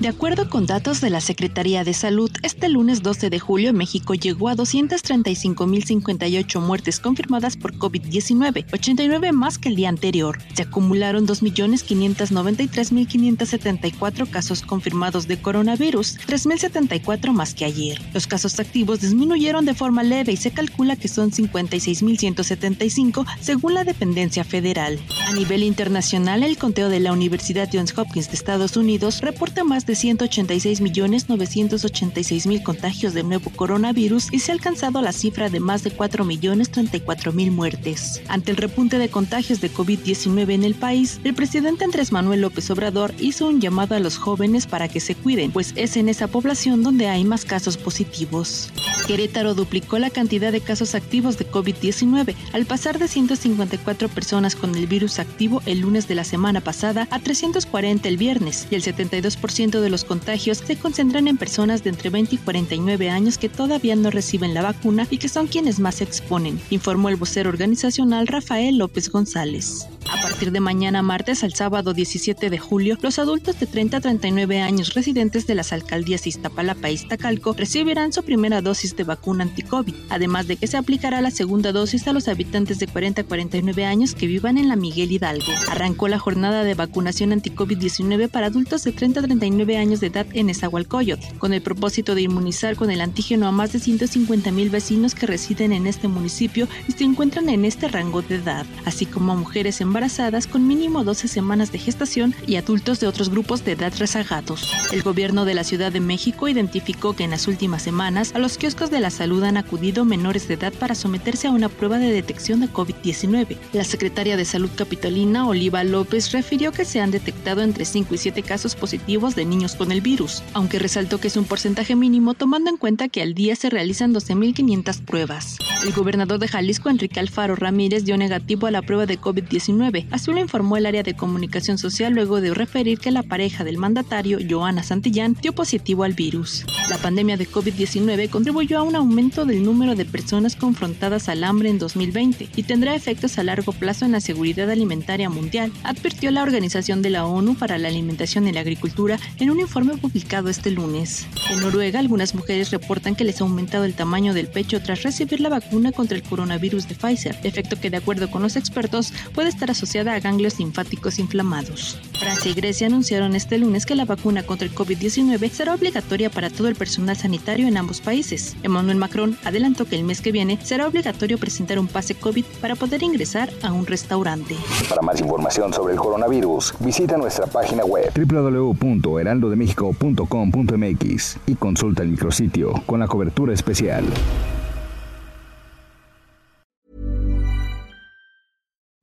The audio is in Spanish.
De acuerdo con datos de la Secretaría de Salud, este lunes 12 de julio México llegó a 235.058 muertes confirmadas por COVID-19, 89 más que el día anterior. Se acumularon 2.593.574 casos confirmados de coronavirus, 3.074 más que ayer. Los casos activos disminuyeron de forma leve y se calcula que son 56.175 según la dependencia federal. A nivel internacional, el conteo de la Universidad Johns Hopkins de Estados Unidos reporta más de 186.986.000 contagios del nuevo coronavirus y se ha alcanzado la cifra de más de 4.034.000 muertes. Ante el repunte de contagios de COVID-19 en el país, el presidente Andrés Manuel López Obrador hizo un llamado a los jóvenes para que se cuiden, pues es en esa población donde hay más casos positivos. Querétaro duplicó la cantidad de casos activos de COVID-19 al pasar de 154 personas con el virus activo el lunes de la semana pasada a 340 el viernes y el 72% de los contagios se concentran en personas de entre 20 y 49 años que todavía no reciben la vacuna y que son quienes más se exponen, informó el vocero organizacional Rafael López González. A partir de mañana martes al sábado 17 de julio, los adultos de 30 a 39 años residentes de las alcaldías Iztapalapa y Iztacalco recibirán su primera dosis de vacuna anti-COVID, además de que se aplicará la segunda dosis a los habitantes de 40 a 49 años que vivan en la Miguel Hidalgo. Arrancó la jornada de vacunación anti-COVID-19 para adultos de 30 a 39 años de edad en Esahualcoyot, con el propósito de inmunizar con el antígeno a más de 150 mil vecinos que residen en este municipio y se encuentran en este rango de edad, así como a mujeres embarazadas con mínimo 12 semanas de gestación y adultos de otros grupos de edad rezagados. El gobierno de la Ciudad de México identificó que en las últimas semanas a los kioscos de la salud han acudido menores de edad para someterse a una prueba de detección de COVID-19. La secretaria de Salud Capitolina, Oliva López, refirió que se han detectado entre 5 y 7 casos positivos de niños con el virus, aunque resaltó que es un porcentaje mínimo tomando en cuenta que al día se realizan 12.500 pruebas. El gobernador de Jalisco, Enrique Alfaro Ramírez, dio negativo a la prueba de COVID-19 Así lo informó el área de comunicación social luego de referir que la pareja del mandatario, Joana Santillán, dio positivo al virus. La pandemia de COVID-19 contribuyó a un aumento del número de personas confrontadas al hambre en 2020 y tendrá efectos a largo plazo en la seguridad alimentaria mundial, advirtió la Organización de la ONU para la Alimentación y la Agricultura en un informe publicado este lunes. En Noruega, algunas mujeres reportan que les ha aumentado el tamaño del pecho tras recibir la vacuna contra el coronavirus de Pfizer, efecto que de acuerdo con los expertos puede estar asociada a ganglios linfáticos inflamados. Francia y Grecia anunciaron este lunes que la vacuna contra el COVID-19 será obligatoria para todo el personal sanitario en ambos países. Emmanuel Macron adelantó que el mes que viene será obligatorio presentar un pase COVID para poder ingresar a un restaurante. Para más información sobre el coronavirus, visita nuestra página web www.heraldodemexico.com.mx y consulta el micrositio con la cobertura especial.